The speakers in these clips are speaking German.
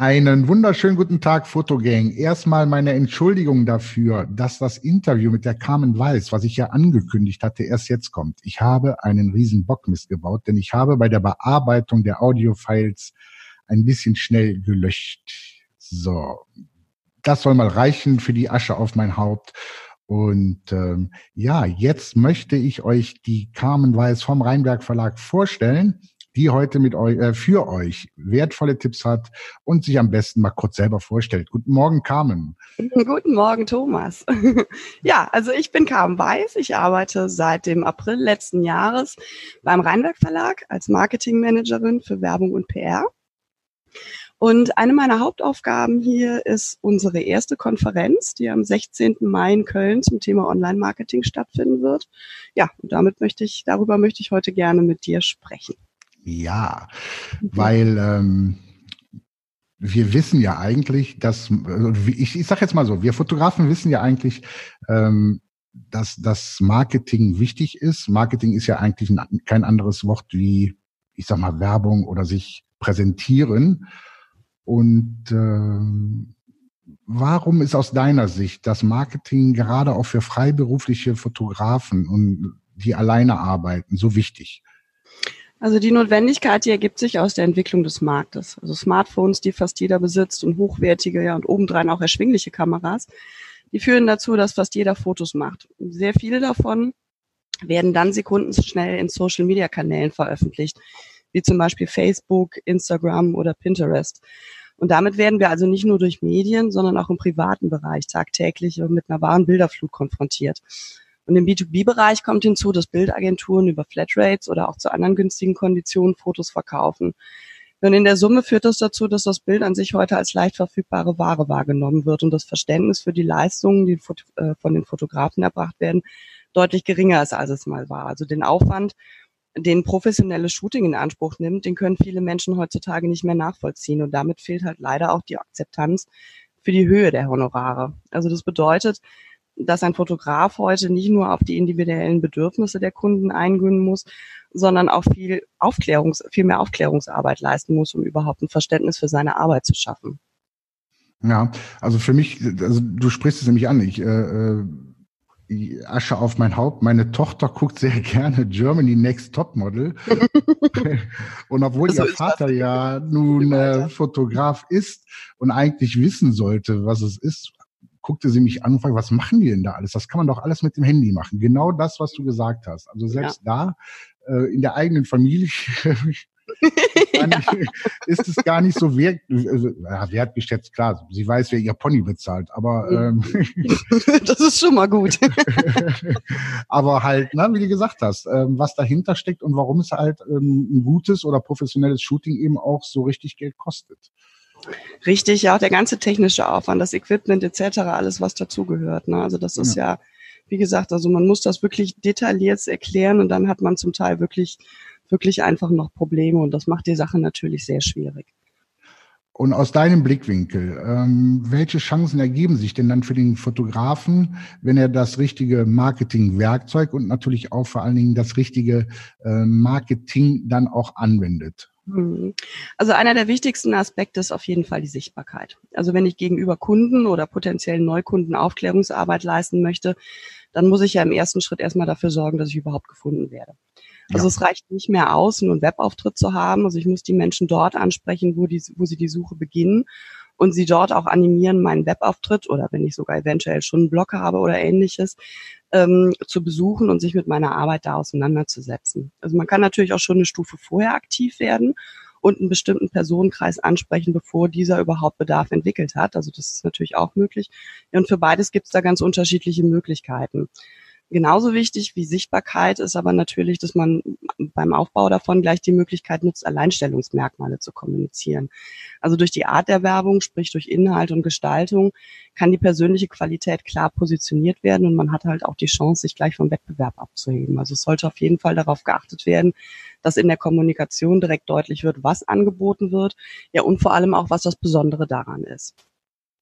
Einen wunderschönen guten Tag, Fotogang. Erstmal meine Entschuldigung dafür, dass das Interview mit der Carmen Weiß, was ich ja angekündigt hatte, erst jetzt kommt. Ich habe einen riesen Bock missgebaut, denn ich habe bei der Bearbeitung der Audiofiles ein bisschen schnell gelöscht. So, das soll mal reichen für die Asche auf mein Haupt. Und ähm, ja, jetzt möchte ich euch die Carmen Weiß vom Rheinberg Verlag vorstellen die heute mit euch, äh, für euch wertvolle Tipps hat und sich am besten mal kurz selber vorstellt. Guten Morgen, Carmen. Guten Morgen, Thomas. ja, also ich bin Carmen Weiß. Ich arbeite seit dem April letzten Jahres beim Rheinberg Verlag als Marketingmanagerin für Werbung und PR. Und eine meiner Hauptaufgaben hier ist unsere erste Konferenz, die am 16. Mai in Köln zum Thema Online-Marketing stattfinden wird. Ja, und damit möchte ich, darüber möchte ich heute gerne mit dir sprechen. Ja, weil ähm, wir wissen ja eigentlich, dass, also ich, ich sage jetzt mal so, wir Fotografen wissen ja eigentlich, ähm, dass das Marketing wichtig ist. Marketing ist ja eigentlich ein, kein anderes Wort wie, ich sag mal, Werbung oder sich präsentieren. Und ähm, warum ist aus deiner Sicht das Marketing gerade auch für freiberufliche Fotografen und die alleine arbeiten so wichtig? Also die Notwendigkeit, die ergibt sich aus der Entwicklung des Marktes. Also Smartphones, die fast jeder besitzt und hochwertige ja, und obendrein auch erschwingliche Kameras, die führen dazu, dass fast jeder Fotos macht. Sehr viele davon werden dann sekundenschnell in Social-Media-Kanälen veröffentlicht, wie zum Beispiel Facebook, Instagram oder Pinterest. Und damit werden wir also nicht nur durch Medien, sondern auch im privaten Bereich tagtäglich mit einer wahren Bilderflut konfrontiert. Und im B2B-Bereich kommt hinzu, dass Bildagenturen über Flatrates oder auch zu anderen günstigen Konditionen Fotos verkaufen. Und in der Summe führt das dazu, dass das Bild an sich heute als leicht verfügbare Ware wahrgenommen wird und das Verständnis für die Leistungen, die äh, von den Fotografen erbracht werden, deutlich geringer ist, als es mal war. Also den Aufwand, den professionelles Shooting in Anspruch nimmt, den können viele Menschen heutzutage nicht mehr nachvollziehen. Und damit fehlt halt leider auch die Akzeptanz für die Höhe der Honorare. Also das bedeutet, dass ein Fotograf heute nicht nur auf die individuellen Bedürfnisse der Kunden eingehen muss, sondern auch viel Aufklärungs, viel mehr Aufklärungsarbeit leisten muss, um überhaupt ein Verständnis für seine Arbeit zu schaffen. Ja, also für mich, also du sprichst es nämlich an, ich, äh, äh Asche auf mein Haupt. Meine Tochter guckt sehr gerne Germany Next Top Model. und obwohl so ihr Vater ja nun äh, Fotograf ist und eigentlich wissen sollte, was es ist, guckte sie mich an und fragte, was machen die denn da alles? Das kann man doch alles mit dem Handy machen. Genau das, was du gesagt hast. Also selbst ja. da, äh, in der eigenen Familie, ja. ist es gar nicht so wert, also, ja, wertgeschätzt, klar. Sie weiß, wer ihr Pony bezahlt, aber ähm, das ist schon mal gut. aber halt, ne, wie du gesagt hast, ähm, was dahinter steckt und warum es halt ähm, ein gutes oder professionelles Shooting eben auch so richtig Geld kostet. Richtig, ja, auch der ganze technische Aufwand, das Equipment etc., alles, was dazugehört. Ne? Also das ist ja. ja, wie gesagt, also man muss das wirklich detailliert erklären und dann hat man zum Teil wirklich, wirklich einfach noch Probleme und das macht die Sache natürlich sehr schwierig. Und aus deinem Blickwinkel, ähm, welche Chancen ergeben sich denn dann für den Fotografen, wenn er das richtige Marketingwerkzeug und natürlich auch vor allen Dingen das richtige äh, Marketing dann auch anwendet? Mhm. Also einer der wichtigsten Aspekte ist auf jeden Fall die Sichtbarkeit. Also wenn ich gegenüber Kunden oder potenziellen Neukunden Aufklärungsarbeit leisten möchte, dann muss ich ja im ersten Schritt erstmal dafür sorgen, dass ich überhaupt gefunden werde. Also ja. es reicht nicht mehr aus, nur einen Webauftritt zu haben. Also ich muss die Menschen dort ansprechen, wo, die, wo sie die Suche beginnen und sie dort auch animieren, meinen Webauftritt oder wenn ich sogar eventuell schon einen Blog habe oder ähnliches, ähm, zu besuchen und sich mit meiner Arbeit da auseinanderzusetzen. Also man kann natürlich auch schon eine Stufe vorher aktiv werden und einen bestimmten Personenkreis ansprechen, bevor dieser überhaupt Bedarf entwickelt hat. Also das ist natürlich auch möglich. Und für beides gibt es da ganz unterschiedliche Möglichkeiten. Genauso wichtig wie Sichtbarkeit ist aber natürlich, dass man beim Aufbau davon gleich die Möglichkeit nutzt, Alleinstellungsmerkmale zu kommunizieren. Also durch die Art der Werbung, sprich durch Inhalt und Gestaltung, kann die persönliche Qualität klar positioniert werden und man hat halt auch die Chance, sich gleich vom Wettbewerb abzuheben. Also es sollte auf jeden Fall darauf geachtet werden, dass in der Kommunikation direkt deutlich wird, was angeboten wird, ja und vor allem auch, was das Besondere daran ist.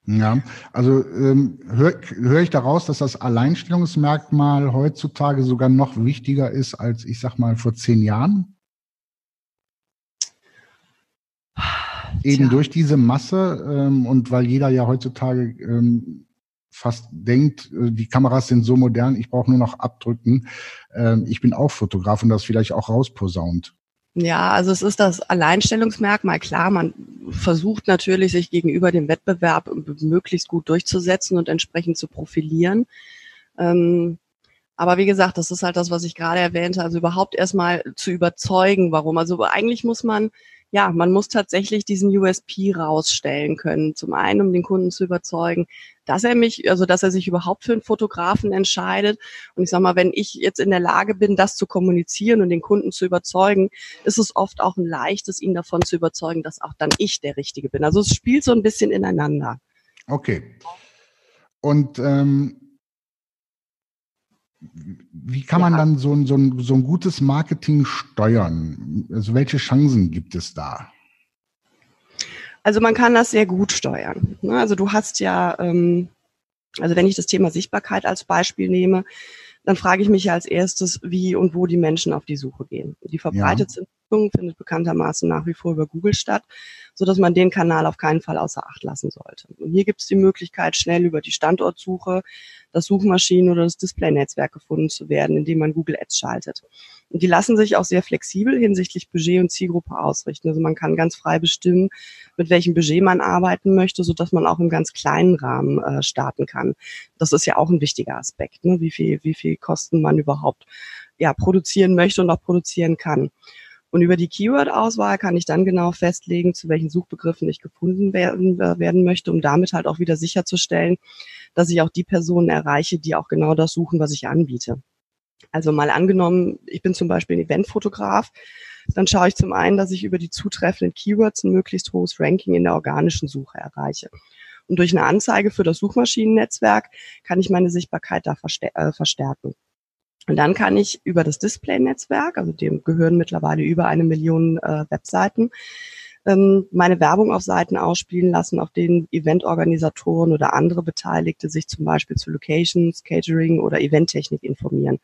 Ja, also ähm, höre hör ich daraus, dass das Alleinstellungsmerkmal heutzutage sogar noch wichtiger ist als, ich sag mal, vor zehn Jahren? eben Tja. durch diese Masse ähm, und weil jeder ja heutzutage ähm, fast denkt, äh, die Kameras sind so modern, ich brauche nur noch abdrücken. Ähm, ich bin auch Fotograf und das vielleicht auch rausposaunt. Ja, also es ist das Alleinstellungsmerkmal. Klar, man versucht natürlich, sich gegenüber dem Wettbewerb möglichst gut durchzusetzen und entsprechend zu profilieren. Ähm, aber wie gesagt, das ist halt das, was ich gerade erwähnte, also überhaupt erstmal zu überzeugen, warum. Also eigentlich muss man, ja, man muss tatsächlich diesen USP rausstellen können. Zum einen, um den Kunden zu überzeugen, dass er mich, also dass er sich überhaupt für einen Fotografen entscheidet. Und ich sag mal, wenn ich jetzt in der Lage bin, das zu kommunizieren und den Kunden zu überzeugen, ist es oft auch ein leichtes, ihn davon zu überzeugen, dass auch dann ich der Richtige bin. Also es spielt so ein bisschen ineinander. Okay. Und ähm wie kann man dann so ein, so, ein, so ein gutes Marketing steuern? Also welche Chancen gibt es da? Also man kann das sehr gut steuern. Ne? Also du hast ja, ähm, also wenn ich das Thema Sichtbarkeit als Beispiel nehme, dann frage ich mich ja als erstes, wie und wo die Menschen auf die Suche gehen. Die verbreitetste ja. findet bekanntermaßen nach wie vor über Google statt, so dass man den Kanal auf keinen Fall außer Acht lassen sollte. Und hier gibt es die Möglichkeit, schnell über die Standortsuche das Suchmaschinen- oder das Display-Netzwerk gefunden zu werden, indem man Google Ads schaltet. Und die lassen sich auch sehr flexibel hinsichtlich Budget und Zielgruppe ausrichten. Also man kann ganz frei bestimmen, mit welchem Budget man arbeiten möchte, so dass man auch im ganz kleinen Rahmen äh, starten kann. Das ist ja auch ein wichtiger Aspekt, ne? wie viel, wie viel Kosten man überhaupt ja, produzieren möchte und auch produzieren kann. Und über die Keyword-Auswahl kann ich dann genau festlegen, zu welchen Suchbegriffen ich gefunden werden, äh, werden möchte, um damit halt auch wieder sicherzustellen, dass ich auch die Personen erreiche, die auch genau das suchen, was ich anbiete. Also mal angenommen, ich bin zum Beispiel ein Eventfotograf, dann schaue ich zum einen, dass ich über die zutreffenden Keywords ein möglichst hohes Ranking in der organischen Suche erreiche. Und durch eine Anzeige für das Suchmaschinennetzwerk kann ich meine Sichtbarkeit da äh, verstärken. Und dann kann ich über das Display-Netzwerk, also dem gehören mittlerweile über eine Million äh, Webseiten, ähm, meine Werbung auf Seiten ausspielen lassen, auf denen Eventorganisatoren oder andere Beteiligte sich zum Beispiel zu Locations, Catering oder Eventtechnik informieren.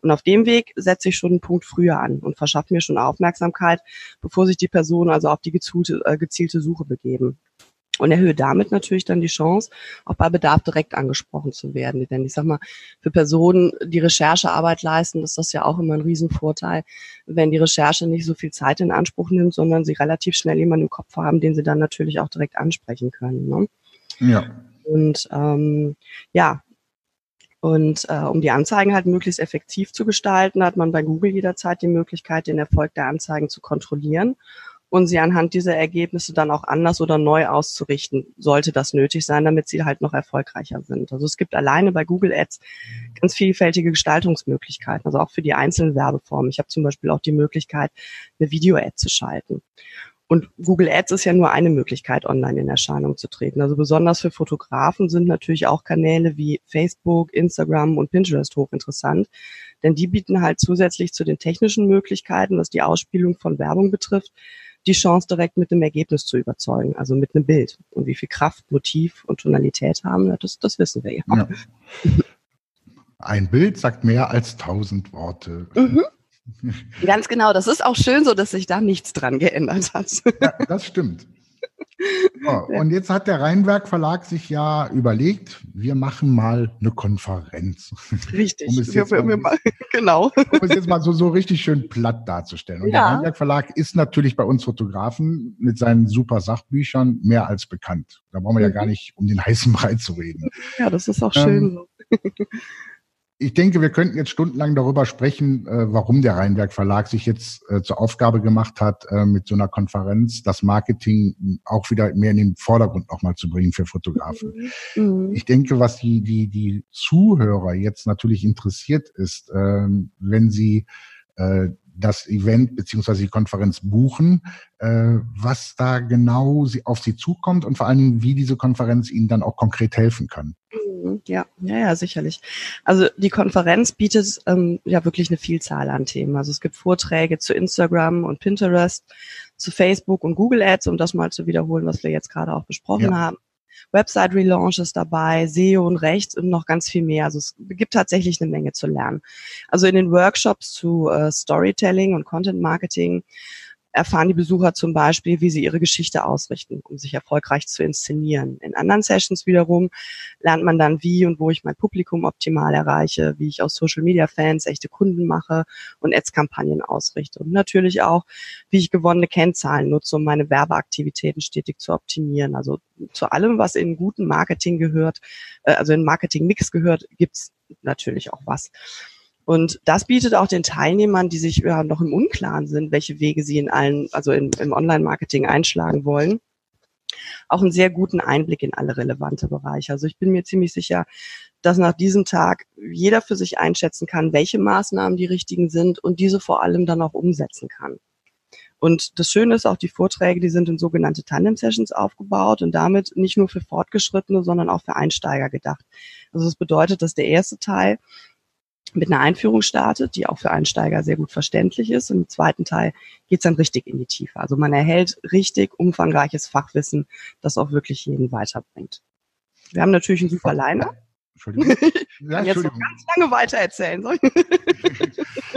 Und auf dem Weg setze ich schon einen Punkt früher an und verschaffe mir schon Aufmerksamkeit, bevor sich die Personen also auf die gezielte, äh, gezielte Suche begeben und erhöhe damit natürlich dann die Chance, auch bei Bedarf direkt angesprochen zu werden. Denn ich sag mal, für Personen, die Recherchearbeit leisten, ist das ja auch immer ein Riesenvorteil, wenn die Recherche nicht so viel Zeit in Anspruch nimmt, sondern sie relativ schnell jemanden im Kopf haben, den sie dann natürlich auch direkt ansprechen können. Ne? Ja. Und ähm, ja, und äh, um die Anzeigen halt möglichst effektiv zu gestalten, hat man bei Google jederzeit die Möglichkeit, den Erfolg der Anzeigen zu kontrollieren und sie anhand dieser Ergebnisse dann auch anders oder neu auszurichten, sollte das nötig sein, damit sie halt noch erfolgreicher sind. Also es gibt alleine bei Google Ads ganz vielfältige Gestaltungsmöglichkeiten, also auch für die einzelnen Werbeformen. Ich habe zum Beispiel auch die Möglichkeit, eine Video-Ad zu schalten. Und Google Ads ist ja nur eine Möglichkeit, online in Erscheinung zu treten. Also besonders für Fotografen sind natürlich auch Kanäle wie Facebook, Instagram und Pinterest hochinteressant, denn die bieten halt zusätzlich zu den technischen Möglichkeiten, was die Ausspielung von Werbung betrifft, die Chance, direkt mit einem Ergebnis zu überzeugen, also mit einem Bild. Und wie viel Kraft, Motiv und Tonalität haben, das, das wissen wir ja. ja. Ein Bild sagt mehr als tausend Worte. Mhm. Ganz genau, das ist auch schön so, dass sich da nichts dran geändert hat. Ja, das stimmt. So, und jetzt hat der Rheinwerk Verlag sich ja überlegt, wir machen mal eine Konferenz. Richtig, um es jetzt wir, wir mal, genau. Um es jetzt mal so, so richtig schön platt darzustellen. Und ja. der Rheinwerk Verlag ist natürlich bei uns Fotografen mit seinen super Sachbüchern mehr als bekannt. Da brauchen wir mhm. ja gar nicht um den heißen Brei zu reden. Ja, das ist auch schön ähm, so ich denke, wir könnten jetzt stundenlang darüber sprechen, äh, warum der Rheinberg Verlag sich jetzt äh, zur Aufgabe gemacht hat, äh, mit so einer Konferenz das Marketing auch wieder mehr in den Vordergrund nochmal zu bringen für Fotografen. Mhm. Ich denke, was die, die, die Zuhörer jetzt natürlich interessiert ist, ähm, wenn sie das Event beziehungsweise die Konferenz buchen, äh, was da genau sie, auf sie zukommt und vor allen Dingen, wie diese Konferenz ihnen dann auch konkret helfen kann. Mhm, ja, ja, ja, sicherlich. Also die Konferenz bietet ähm, ja wirklich eine Vielzahl an Themen. Also es gibt Vorträge zu Instagram und Pinterest, zu Facebook und Google Ads, um das mal zu wiederholen, was wir jetzt gerade auch besprochen ja. haben. Website-Relaunches dabei, SEO und Rechts und noch ganz viel mehr. Also es gibt tatsächlich eine Menge zu lernen. Also in den Workshops zu äh, Storytelling und Content Marketing erfahren die Besucher zum Beispiel, wie sie ihre Geschichte ausrichten, um sich erfolgreich zu inszenieren. In anderen Sessions wiederum lernt man dann, wie und wo ich mein Publikum optimal erreiche, wie ich aus Social Media Fans echte Kunden mache und Ads-Kampagnen ausrichte. Und natürlich auch, wie ich gewonnene Kennzahlen nutze, um meine Werbeaktivitäten stetig zu optimieren. Also zu allem, was in guten Marketing gehört, äh, also in Marketing-Mix gehört, gibt's natürlich auch was. Und das bietet auch den Teilnehmern, die sich ja noch im Unklaren sind, welche Wege sie in allen, also in, im Online-Marketing einschlagen wollen, auch einen sehr guten Einblick in alle relevante Bereiche. Also ich bin mir ziemlich sicher, dass nach diesem Tag jeder für sich einschätzen kann, welche Maßnahmen die richtigen sind und diese vor allem dann auch umsetzen kann. Und das Schöne ist auch, die Vorträge, die sind in sogenannte Tandem-Sessions aufgebaut und damit nicht nur für Fortgeschrittene, sondern auch für Einsteiger gedacht. Also das bedeutet, dass der erste Teil mit einer Einführung startet, die auch für Einsteiger sehr gut verständlich ist. Und im zweiten Teil geht es dann richtig in die Tiefe. Also man erhält richtig umfangreiches Fachwissen, das auch wirklich jeden weiterbringt. Wir haben natürlich ein super Liner. Entschuldigung. Ja, jetzt noch ganz lange weiter erzählen.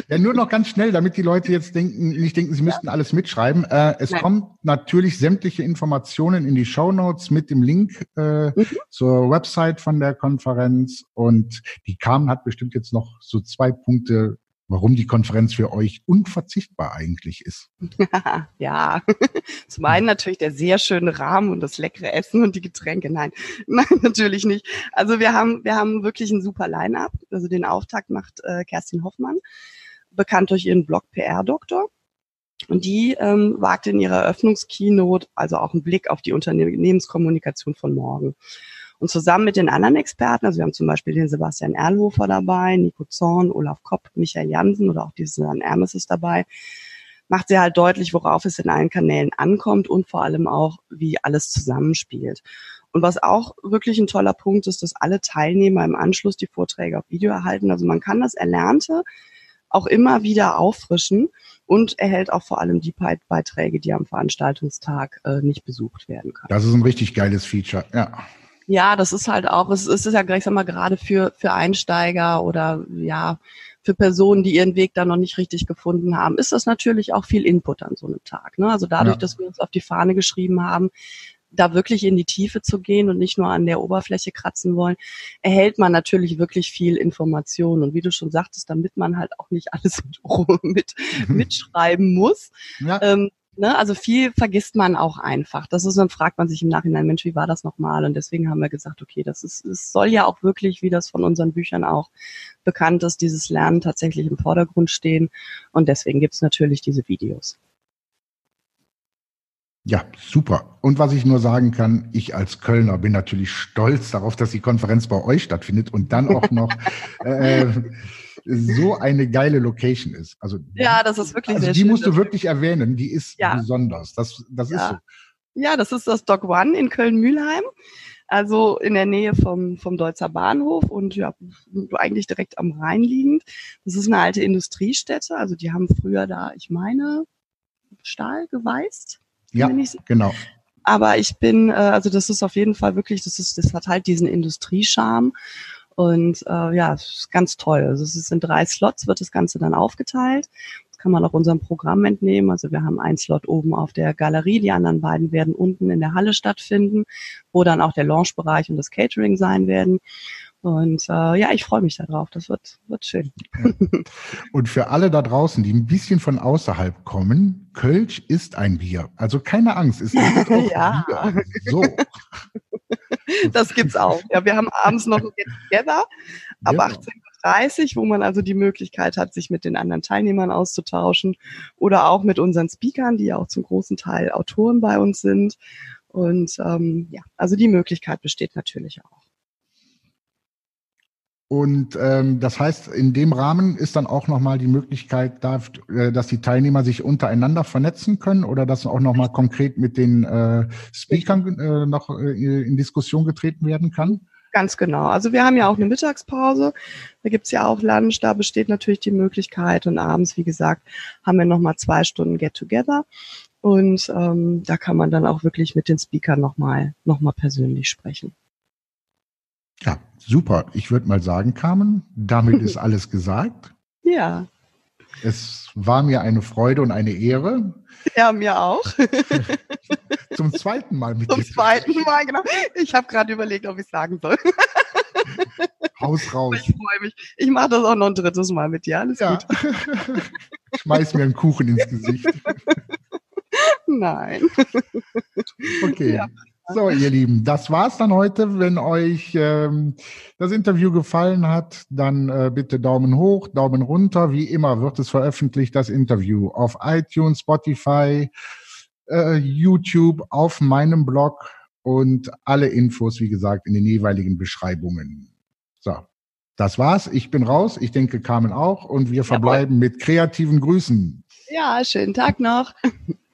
ja, nur noch ganz schnell, damit die Leute jetzt denken, nicht denken, sie müssten ja. alles mitschreiben. Äh, es Nein. kommt natürlich sämtliche Informationen in die Show Notes mit dem Link äh, mhm. zur Website von der Konferenz. Und die Carmen hat bestimmt jetzt noch so zwei Punkte warum die Konferenz für euch unverzichtbar eigentlich ist. ja, zum einen natürlich der sehr schöne Rahmen und das leckere Essen und die Getränke. Nein, nein, natürlich nicht. Also wir haben, wir haben wirklich ein super Line-up. Also den Auftakt macht äh, Kerstin Hoffmann, bekannt durch ihren Blog PR-Doktor. Und die ähm, wagt in ihrer Eröffnungskeynote also auch einen Blick auf die Unternehmenskommunikation von morgen. Und zusammen mit den anderen Experten, also wir haben zum Beispiel den Sebastian Erlhofer dabei, Nico Zorn, Olaf Kopp, Michael Jansen oder auch diesen Ermes ist dabei, macht sie halt deutlich, worauf es in allen Kanälen ankommt und vor allem auch, wie alles zusammenspielt. Und was auch wirklich ein toller Punkt ist, dass alle Teilnehmer im Anschluss die Vorträge auf Video erhalten. Also man kann das Erlernte auch immer wieder auffrischen und erhält auch vor allem die Beiträge, die am Veranstaltungstag äh, nicht besucht werden können. Das ist ein richtig geiles Feature, ja. Ja, das ist halt auch, es ist ja gleich, sag mal, gerade für, für Einsteiger oder ja, für Personen, die ihren Weg da noch nicht richtig gefunden haben, ist das natürlich auch viel Input an so einem Tag. Ne? Also dadurch, ja. dass wir uns auf die Fahne geschrieben haben, da wirklich in die Tiefe zu gehen und nicht nur an der Oberfläche kratzen wollen, erhält man natürlich wirklich viel Information. Und wie du schon sagtest, damit man halt auch nicht alles mit, mitschreiben muss, ja. ähm, Ne? Also viel vergisst man auch einfach. Das ist, dann fragt man sich im Nachhinein, Mensch, wie war das nochmal? Und deswegen haben wir gesagt, okay, das ist, es soll ja auch wirklich, wie das von unseren Büchern auch bekannt ist, dieses Lernen tatsächlich im Vordergrund stehen. Und deswegen gibt's natürlich diese Videos. Ja, super. Und was ich nur sagen kann, ich als Kölner bin natürlich stolz darauf, dass die Konferenz bei euch stattfindet und dann auch noch äh, so eine geile Location ist. Also ja, das ist wirklich also die schön, musst du wirklich erwähnen. Die ist ja. besonders. Das, das ja. ist so. Ja, das ist das Dock One in Köln-Mühlheim. Also in der Nähe vom, vom Deutzer Bahnhof und ja, eigentlich direkt am Rhein liegend. Das ist eine alte Industriestätte. Also die haben früher da, ich meine, Stahl geweißt. Ja, genau. Aber ich bin, äh, also das ist auf jeden Fall wirklich, das ist, das hat halt diesen Industriescharme. Und äh, ja, es ist ganz toll. Also es ist in drei Slots, wird das Ganze dann aufgeteilt. Das kann man auch unserem Programm entnehmen. Also wir haben einen Slot oben auf der Galerie, die anderen beiden werden unten in der Halle stattfinden, wo dann auch der Launchbereich und das Catering sein werden. Und äh, ja, ich freue mich darauf. Das wird, wird schön. Ja. Und für alle da draußen, die ein bisschen von außerhalb kommen, Kölsch ist ein Bier. Also keine Angst, es ist ja. Bier. So. Das gibt's auch. Ja, wir haben abends noch ein Get Together ab ja. 18.30 Uhr, wo man also die Möglichkeit hat, sich mit den anderen Teilnehmern auszutauschen oder auch mit unseren Speakern, die ja auch zum großen Teil Autoren bei uns sind. Und ähm, ja, also die Möglichkeit besteht natürlich auch. Und ähm, das heißt, in dem Rahmen ist dann auch nochmal die Möglichkeit, da, äh, dass die Teilnehmer sich untereinander vernetzen können oder dass auch nochmal konkret mit den äh, Speakern äh, noch äh, in Diskussion getreten werden kann? Ganz genau. Also wir haben ja auch eine Mittagspause, da gibt's ja auch Lunch, da besteht natürlich die Möglichkeit und abends, wie gesagt, haben wir nochmal zwei Stunden Get-Together und ähm, da kann man dann auch wirklich mit den Speakern nochmal noch mal persönlich sprechen. Ja, super. Ich würde mal sagen, Carmen, damit ist alles gesagt. Ja. Es war mir eine Freude und eine Ehre. Ja, mir auch. Zum zweiten Mal mit Zum dir. zweiten Mal, genau. Ich habe gerade überlegt, ob ich sagen soll. Haus raus. Ich freue mich. Ich mache das auch noch ein drittes Mal mit dir. Alles Ja. gut. Schmeiß mir einen Kuchen ins Gesicht. Nein. Okay. Ja. So, ihr Lieben, das war's dann heute. Wenn euch ähm, das Interview gefallen hat, dann äh, bitte Daumen hoch, Daumen runter. Wie immer wird es veröffentlicht, das Interview auf iTunes, Spotify, äh, YouTube, auf meinem Blog und alle Infos, wie gesagt, in den jeweiligen Beschreibungen. So, das war's. Ich bin raus. Ich denke, Carmen auch. Und wir verbleiben mit kreativen Grüßen. Ja, schönen Tag noch.